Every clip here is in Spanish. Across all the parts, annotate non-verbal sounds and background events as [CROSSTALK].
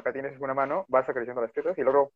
acá tienes una mano, vas acariciando las tetas y luego...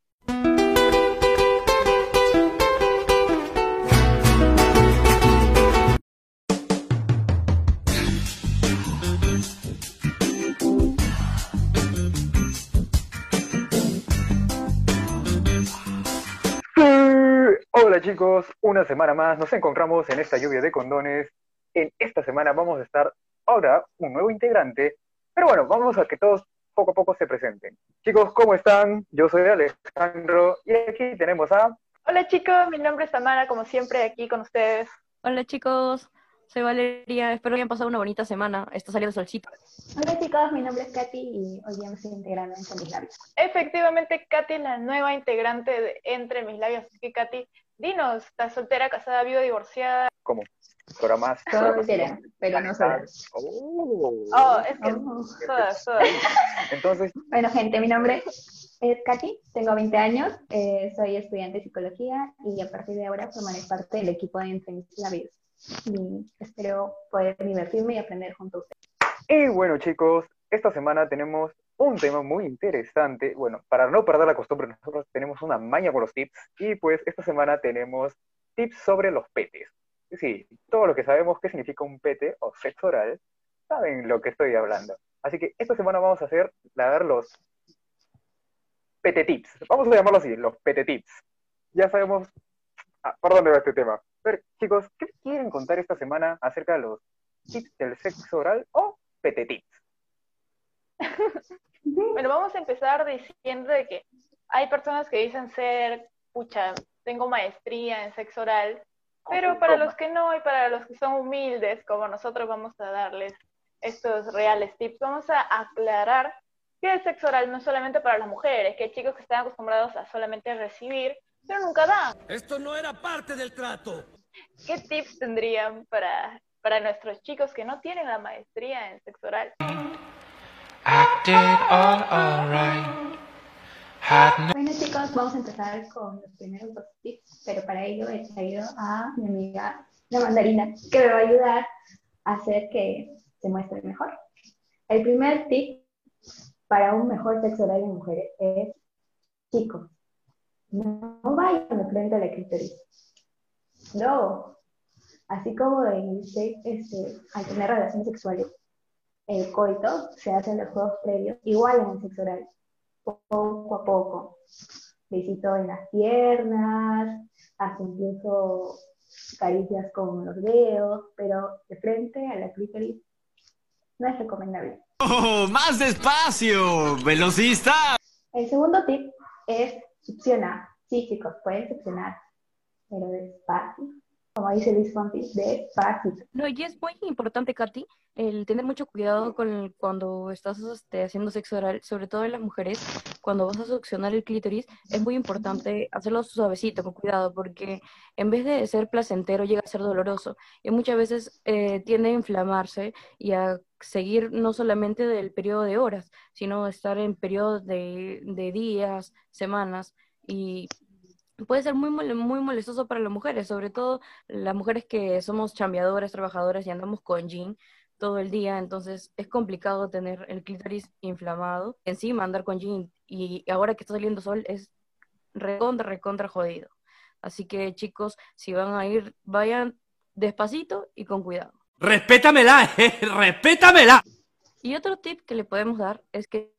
Hola chicos, una semana más. Nos encontramos en esta lluvia de condones. En esta semana vamos a estar ahora un nuevo integrante, pero bueno, vamos a que todos poco a poco se presenten. Chicos, ¿cómo están? Yo soy Alejandro y aquí tenemos a... Hola chicos, mi nombre es Tamara, como siempre aquí con ustedes. Hola chicos, soy Valeria, espero que hayan pasado una bonita semana, está saliendo solcito. Hola chicos, mi nombre es Katy y hoy ya me estoy integrando en mis labios. Efectivamente, Katy es la nueva integrante de Entre mis labios. Así que Katy, dinos, ¿estás soltera, casada, viuda, divorciada? ¿Cómo? Ahora más. Soltera, pero no sola. Oh. Oh, es que Oh. todas, todas. Entonces, Bueno, gente, mi nombre es Katy, tengo 20 años, eh, soy estudiante de psicología y a partir de ahora formaré parte del equipo de Entre mis labios. Y espero poder divertirme y aprender junto a ustedes. y bueno chicos, esta semana tenemos un tema muy interesante. Bueno, para no perder la costumbre, nosotros tenemos una maña con los tips y pues esta semana tenemos tips sobre los petes. Sí, todo lo que sabemos qué significa un pete o sexo oral, saben lo que estoy hablando. Así que esta semana vamos a hacer, a ver los pete tips. Vamos a llamarlo así, los pete tips. Ya sabemos ah, por dónde va este tema. Pero chicos, ¿qué quieren contar esta semana acerca de los tips del sexo oral o pete tips? [LAUGHS] Bueno, vamos a empezar diciendo de que hay personas que dicen ser, pucha, tengo maestría en sexo oral, pero para los que no y para los que son humildes, como nosotros vamos a darles estos reales tips, vamos a aclarar que el sexo oral no es solamente para las mujeres, que hay chicos que están acostumbrados a solamente recibir, pero nunca dan. Esto no era parte del trato. ¿Qué tips tendrían para, para nuestros chicos que no tienen la maestría en sexo oral? Bueno chicos, vamos a empezar con los primeros dos tips, pero para ello he traído a mi amiga la mandarina, que me va a ayudar a hacer que se muestre mejor. El primer tip para un mejor sexo oral en mujeres es, chicos, no vayan de frente a la clítoris. No. Así como en este, este, al tener relaciones sexuales, el coito se hace en los juegos previos, igual en el sexo oral, poco a poco. Besito en las piernas, hasta incluso caricias con los dedos, pero de frente a la clítoris no es recomendable. ¡Oh, más despacio! ¡Velocista! El segundo tip es succionar. Sí, chicos, pueden succionar, pero despacio. Como dice Luis Fonti, despacito. No, y es muy importante, Katy, el tener mucho cuidado con cuando estás este, haciendo sexo oral, sobre todo en las mujeres, cuando vas a succionar el clítoris, es muy importante hacerlo suavecito, con cuidado, porque en vez de ser placentero llega a ser doloroso y muchas veces eh, tiende a inflamarse y a seguir no solamente del periodo de horas, sino estar en periodos de, de días, semanas y puede ser muy, muy molestoso para las mujeres, sobre todo las mujeres que somos chambeadoras, trabajadoras y andamos con jean todo el día, entonces es complicado tener el clítoris inflamado. Encima andar con jean y ahora que está saliendo sol es recontra, recontra jodido. Así que chicos, si van a ir, vayan despacito y con cuidado. ¡Respétamela, [LAUGHS] eh! ¡Respétamela! Y otro tip que le podemos dar es que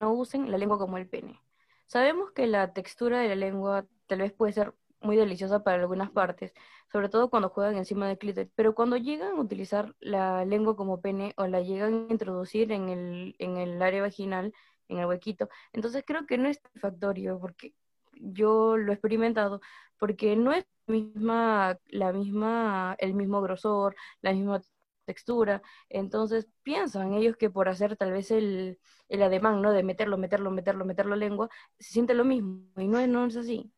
no usen la lengua como el pene. Sabemos que la textura de la lengua tal vez puede ser muy deliciosa para algunas partes, sobre todo cuando juegan encima del clítoris, pero cuando llegan a utilizar la lengua como pene o la llegan a introducir en el, en el área vaginal, en el huequito, entonces creo que no es satisfactorio porque yo lo he experimentado, porque no es misma, la misma, el mismo grosor, la misma textura, entonces piensan ellos que por hacer tal vez el, el ademán, ¿no? De meterlo, meterlo, meterlo, meterlo lengua, se siente lo mismo, y no no es así.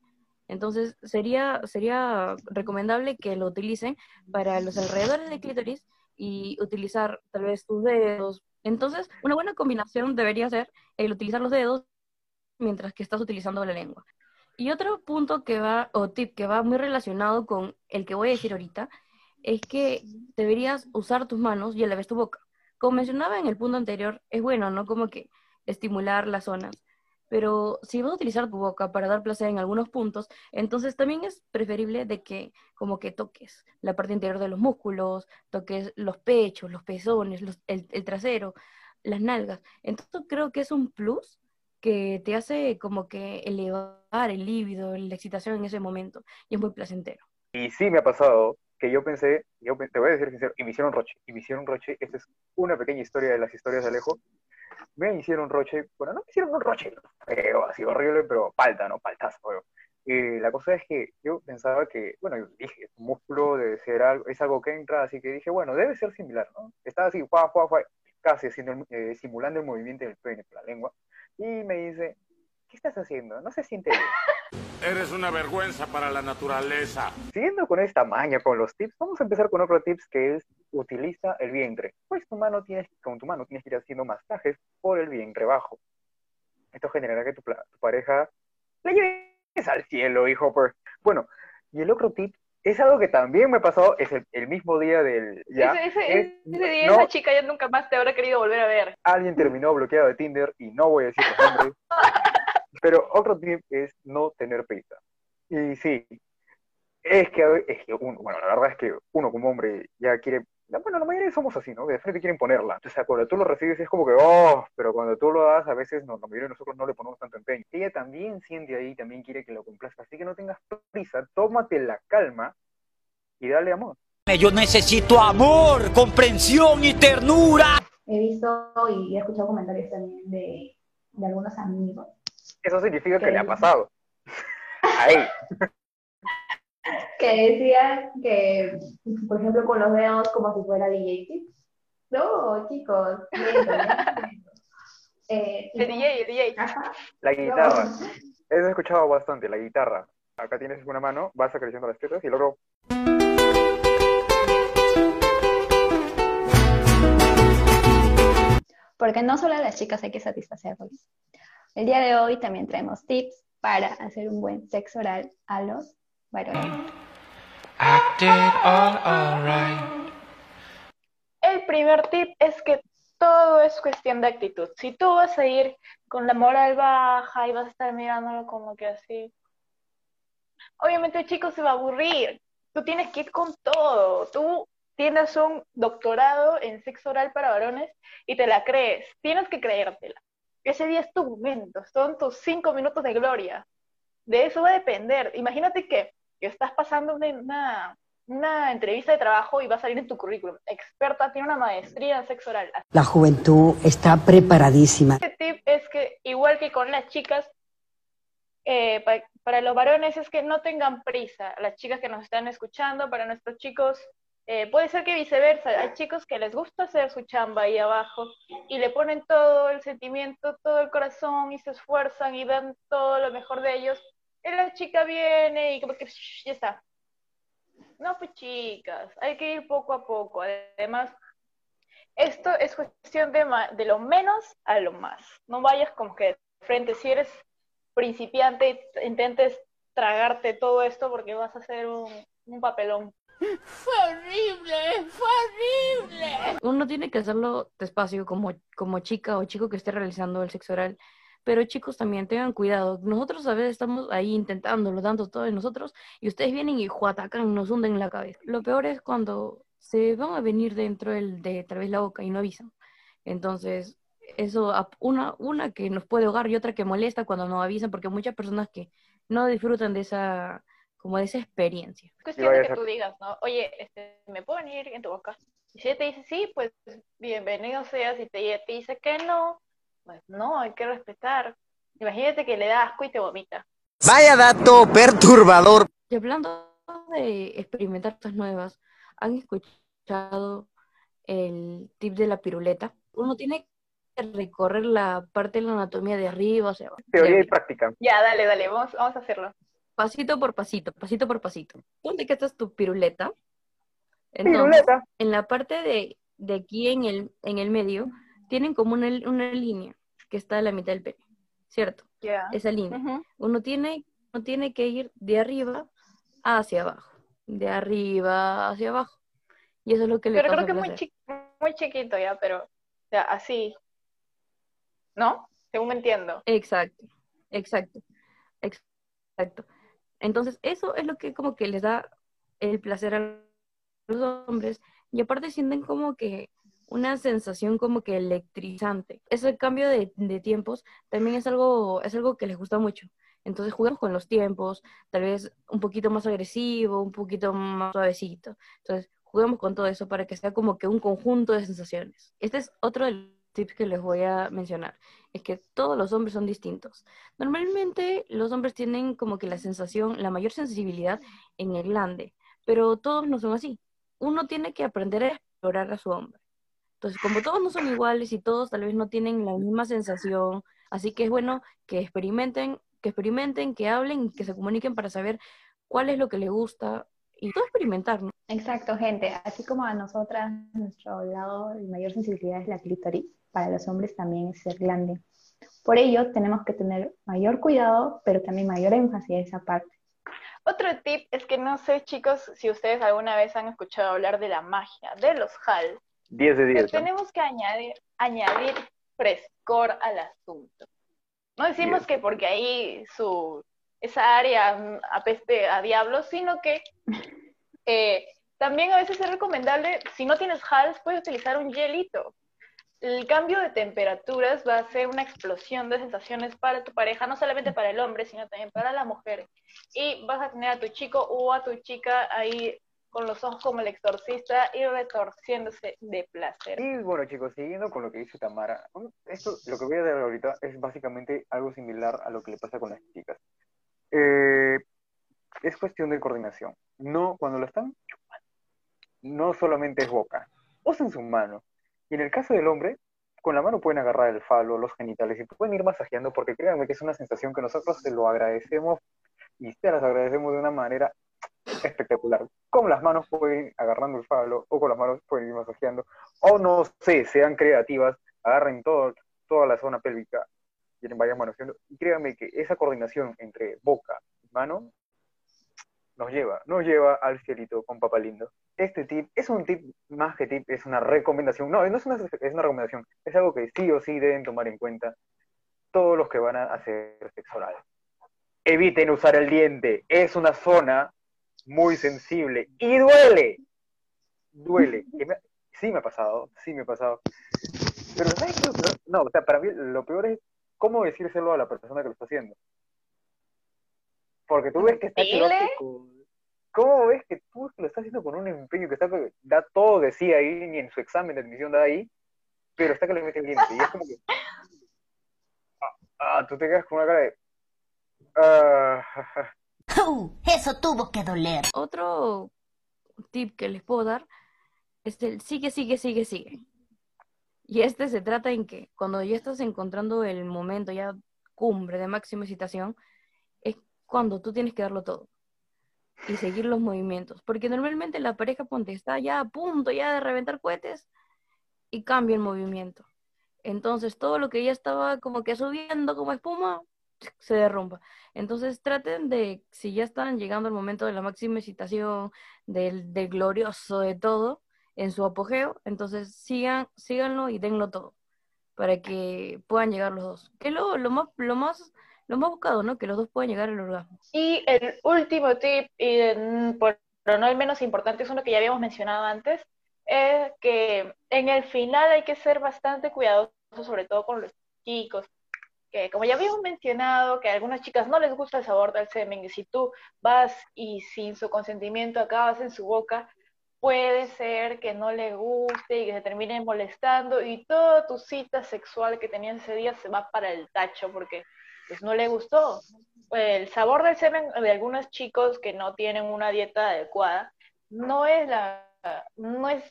Entonces sería, sería recomendable que lo utilicen para los alrededores del clítoris y utilizar tal vez tus dedos. Entonces, una buena combinación debería ser el utilizar los dedos mientras que estás utilizando la lengua. Y otro punto que va, o tip que va muy relacionado con el que voy a decir ahorita, es que deberías usar tus manos y a la vez tu boca. Como mencionaba en el punto anterior, es bueno, ¿no? Como que estimular las zonas. Pero si vas a utilizar tu boca para dar placer en algunos puntos, entonces también es preferible de que como que toques la parte interior de los músculos, toques los pechos, los pezones, el, el trasero, las nalgas. Entonces creo que es un plus que te hace como que elevar el líbido, la excitación en ese momento, y es muy placentero. Y sí me ha pasado que yo pensé, yo te voy a decir sincero, y me hicieron roche, y me hicieron roche, esta es una pequeña historia de las historias de Alejo, me hicieron roche, bueno, no me hicieron un roche feo, así horrible, pero palta, ¿no? Paltazo, feo. Y la cosa es que yo pensaba que, bueno, yo dije, un músculo debe ser algo, es algo que entra, así que dije, bueno, debe ser similar, ¿no? Estaba así, fua, fua, fua, casi haciendo, el- eh, simulando el movimiento del pene con la lengua, y me dice, ¿qué estás haciendo? No se siente bien. [LAUGHS] Eres una vergüenza para la naturaleza. Siguiendo con esta maña con los tips, vamos a empezar con otro tips que es utiliza el vientre. Pues tu mano tienes, con tu mano tienes que ir haciendo masajes por el vientre bajo. Esto generará que tu, tu pareja la lleves al cielo, hijo. Pues. Bueno, y el otro tip es algo que también me ha pasado, es el, el mismo día del... Ya, ese, ese, es- ese día no, esa chica ya nunca más te habrá querido volver a ver. alguien terminó bloqueado de Tinder y no voy a decir los nombres. [LAUGHS] Pero otro tip es no tener prisa. Y sí, es que, es que uno, bueno, la verdad es que uno como hombre ya quiere, bueno, la mayoría somos así, ¿no? De frente quieren ponerla. O sea, cuando tú lo recibes es como que, oh, pero cuando tú lo das, a veces no, la mayoría de nosotros no le ponemos tanto empeño. Ella también siente ahí, también quiere que lo complazca. Así que no tengas prisa, tómate la calma y dale amor. Yo necesito amor, comprensión y ternura. He visto y he escuchado comentarios también de, de algunos amigos Eso significa que le ha pasado. Ahí. [LAUGHS] que decían que, por ejemplo, con los dedos como si fuera DJ Tips. No, chicos. [LAUGHS] Eh, y- DJ, el DJ. Ajá. La guitarra. No. [LAUGHS] Eso he escuchado bastante, la guitarra. Acá tienes una mano, vas acariciando las tetas y luego Porque no solo a las chicas hay que satisfacerlos. El día de hoy también traemos tips para hacer un buen sexo oral a los varones. Acted all alright. El primer tip es que todo es cuestión de actitud. Si tú vas a ir con la moral baja y vas a estar mirándolo como que así, obviamente el chico se va a aburrir. Tú tienes que ir con todo. Tú tienes un doctorado en sexo oral para varones y te la crees. Tienes que creértela. Ese día es tu momento, son tus cinco minutos de gloria. De eso va a depender. Imagínate que, que estás pasando una, una, entrevista de trabajo y va a salir en tu currículum. Experta, tiene una maestría en sexo oral. La juventud está preparadísima. Este tip es que, igual que con las chicas, eh, pa- para los varones es que no tengan prisa. Las chicas que nos están escuchando, para nuestros chicos, eh, puede ser que viceversa. Hay chicos que les gusta hacer su chamba ahí abajo y le ponen todo el sentimiento, todo el corazón y se esfuerzan y dan todo lo mejor de ellos. Y la chica viene y como que shh, ya está. No, pues chicas, hay que ir poco a poco. Además, esto es cuestión de, de lo menos a lo más. No vayas como que de frente. Si eres principiante, intentes tragarte todo esto porque vas a hacer un, un papelón. Uno tiene que hacerlo despacio como, como chica o chico que esté realizando el sexo oral. Pero chicos también tengan cuidado. Nosotros a veces estamos ahí intentándolo, dando todo de nosotros, y ustedes vienen y juatacan, nos hunden la cabeza. Lo peor es cuando se van a venir dentro del, de tal vez la boca y no avisan. Entonces, eso, una, una que nos puede ahogar y otra que molesta cuando no avisan, porque muchas personas que no disfrutan de esa, como de esa experiencia. Es cuestión de que tú digas, ¿no? Oye, este, ¿me puedo venir en tu boca? Y si ella te dice sí, pues bienvenido seas. Si te, te dice que no, pues no, hay que respetar. Imagínate que le da asco y te vomita. Vaya dato perturbador. Y hablando de experimentar cosas nuevas, ¿han escuchado el tip de la piruleta? Uno tiene que recorrer la parte de la anatomía de arriba hacia abajo. teoría y práctica. Ya, dale, dale, vamos, vamos a hacerlo. Pasito por pasito, pasito por pasito. ¿Dónde que estás tu piruleta? Entonces, Piruleta. en la parte de, de aquí en el, en el medio, tienen como una, una línea que está a la mitad del pene, ¿cierto? Ya. Esa línea. Uno tiene, uno tiene que ir de arriba hacia abajo, de arriba hacia abajo. Y eso es lo que le Pero creo que es muy, chi- muy chiquito ya, pero, o sea, así. ¿No? según me entiendo. Exacto, exacto, exacto. Entonces, eso es lo que como que les da el placer a los hombres y aparte sienten como que una sensación como que electrizante. Ese cambio de, tiempos también es algo, es algo que les gusta mucho. Entonces jugamos con los tiempos, tal vez un poquito más agresivo, un poquito más suavecito. Entonces juguemos con todo eso para que sea como que un conjunto de sensaciones. Este es otro de tips que les voy a mencionar. Es que todos los hombres son distintos. Normalmente los hombres tienen como que la sensación, la mayor sensibilidad en el glande, pero todos no son así. Uno tiene que aprender a explorar a su hombre. Entonces, como todos no son iguales y todos tal vez no tienen la misma sensación, así que es bueno que experimenten que experimenten, que hablen, que se comuniquen para saber cuál es lo que les gusta y todo experimentar, ¿no? Exacto, gente. Así como a nosotras, nuestro lado de mayor sensibilidad es la clítoris, para los hombres también es ser grande. Por ello, tenemos que tener mayor cuidado, pero también mayor énfasis en esa parte. Otro tip es que no sé, chicos, si ustedes alguna vez han escuchado hablar de la magia, de los HAL. 10 de 10. Tenemos que añadir, añadir frescor al asunto. No decimos que porque ahí su esa área apeste a diablos, sino que eh, también a veces es recomendable, si no tienes HALS, puedes utilizar un hielito. El cambio de temperaturas va a ser una explosión de sensaciones para tu pareja, no solamente para el hombre, sino también para la mujer. Y vas a tener a tu chico o a tu chica ahí con los ojos como el exorcista y retorciéndose de placer. Y bueno, chicos, siguiendo con lo que dice Tamara, esto, lo que voy a dar ahorita es básicamente algo similar a lo que le pasa con las chicas. Eh, es cuestión de coordinación. No, cuando lo están chupando, no solamente es boca, usen su mano. Y en el caso del hombre, con la mano pueden agarrar el falo, los genitales y pueden ir masajeando porque créanme que es una sensación que nosotros se lo agradecemos y se las agradecemos de una manera espectacular. Con las manos pueden ir agarrando el falo, o con las manos pueden ir masajeando, o no sé, sean creativas, agarren toda la zona pélvica y vayan manoseando. Y créanme que esa coordinación entre boca y mano nos lleva, nos lleva al cielito con papá lindo. Este tip es un tip más que tip, es una recomendación. No, no es una, es una recomendación, es algo que sí o sí deben tomar en cuenta todos los que van a hacer sexo oral. Eviten usar el diente, es una zona muy sensible y duele. Duele. [LAUGHS] sí me ha pasado, sí me ha pasado. Pero No, o sea, para mí lo peor es cómo decírselo a la persona que lo está haciendo. Porque tú ves que está ¿Cómo ves que tú lo estás haciendo con un empeño que está da todo de sí ahí, ni en su examen de admisión da ahí, pero está que le mete el diente? Y es como que. [LAUGHS] Ah, ah tú te quedas con una cara de. Ah, [LAUGHS] eso tuvo que doler. Otro tip que les puedo dar es el sigue, sigue, sigue, sigue. Y este se trata en que cuando ya estás encontrando el momento ya cumbre de máxima excitación, cuando tú tienes que darlo todo y seguir los movimientos. Porque normalmente la pareja ponte está ya a punto ya de reventar cohetes y cambia el movimiento. Entonces todo lo que ya estaba como que subiendo como espuma, se derrumba. Entonces traten de, si ya están llegando al momento de la máxima excitación, del, del glorioso de todo, en su apogeo, entonces sigan, síganlo y denlo todo para que puedan llegar los dos. Que lo, lo, más, lo más, lo más buscado, ¿no? Que los dos puedan llegar al orgasmo. Y el último tip, y pero no el menos importante, es uno que ya habíamos mencionado antes, es que en el final hay que ser bastante cuidadoso, sobre todo con los chicos, que como ya habíamos mencionado, que a algunas chicas no les gusta el sabor del semen, y si tú vas y sin su consentimiento acabas en su boca, puede ser que no le guste y que se termine molestando y toda tu cita sexual que tenías ese día se va para el tacho porque pues no le gustó. El sabor del semen de algunos chicos que no tienen una dieta adecuada no es la, no es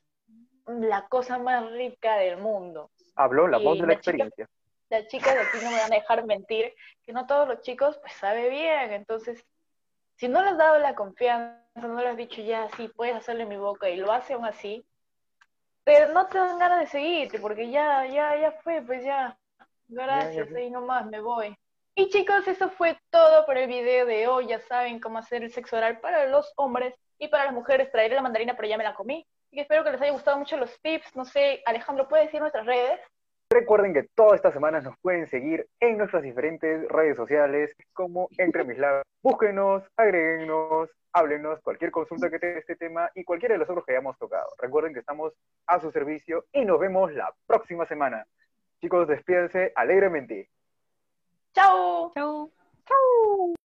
la cosa más rica del mundo. Habló la voz de la experiencia las chicas de aquí no me van a dejar mentir, que no todos los chicos pues sabe bien, entonces si no les has dado la confianza, no les has dicho ya, sí, puedes hacerlo en mi boca y lo hace aún así, pero no te dan ganas de seguirte porque ya, ya, ya fue, pues ya, gracias, ahí nomás me voy. Y chicos, eso fue todo por el video de hoy, ya saben cómo hacer el sexo oral para los hombres y para las mujeres, traeré la mandarina pero ya me la comí. Y espero que les haya gustado mucho los tips, no sé, Alejandro, ¿puedes decir nuestras redes? Recuerden que todas estas semanas nos pueden seguir en nuestras diferentes redes sociales como Entre Mis Labios. Búsquenos, agréguenos, háblenos cualquier consulta que tenga este tema y cualquiera de los otros que hayamos tocado. Recuerden que estamos a su servicio y nos vemos la próxima semana. Chicos, despídense alegremente. ¡Chao! Chau. ¡Chao!